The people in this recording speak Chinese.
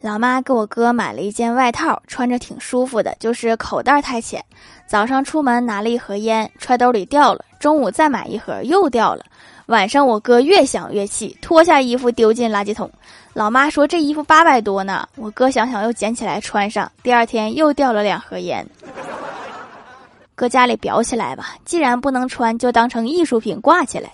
老妈给我哥买了一件外套穿着挺舒服的就是口袋太浅。早上出门拿了一盒烟揣兜里掉了中午再买一盒又掉了。晚上我哥越想越气脱下衣服丢进垃圾桶。老妈说这衣服八百多呢我哥想想又捡起来穿上第二天又掉了两盒烟。搁家里裱起来吧既然不能穿就当成艺术品挂起来。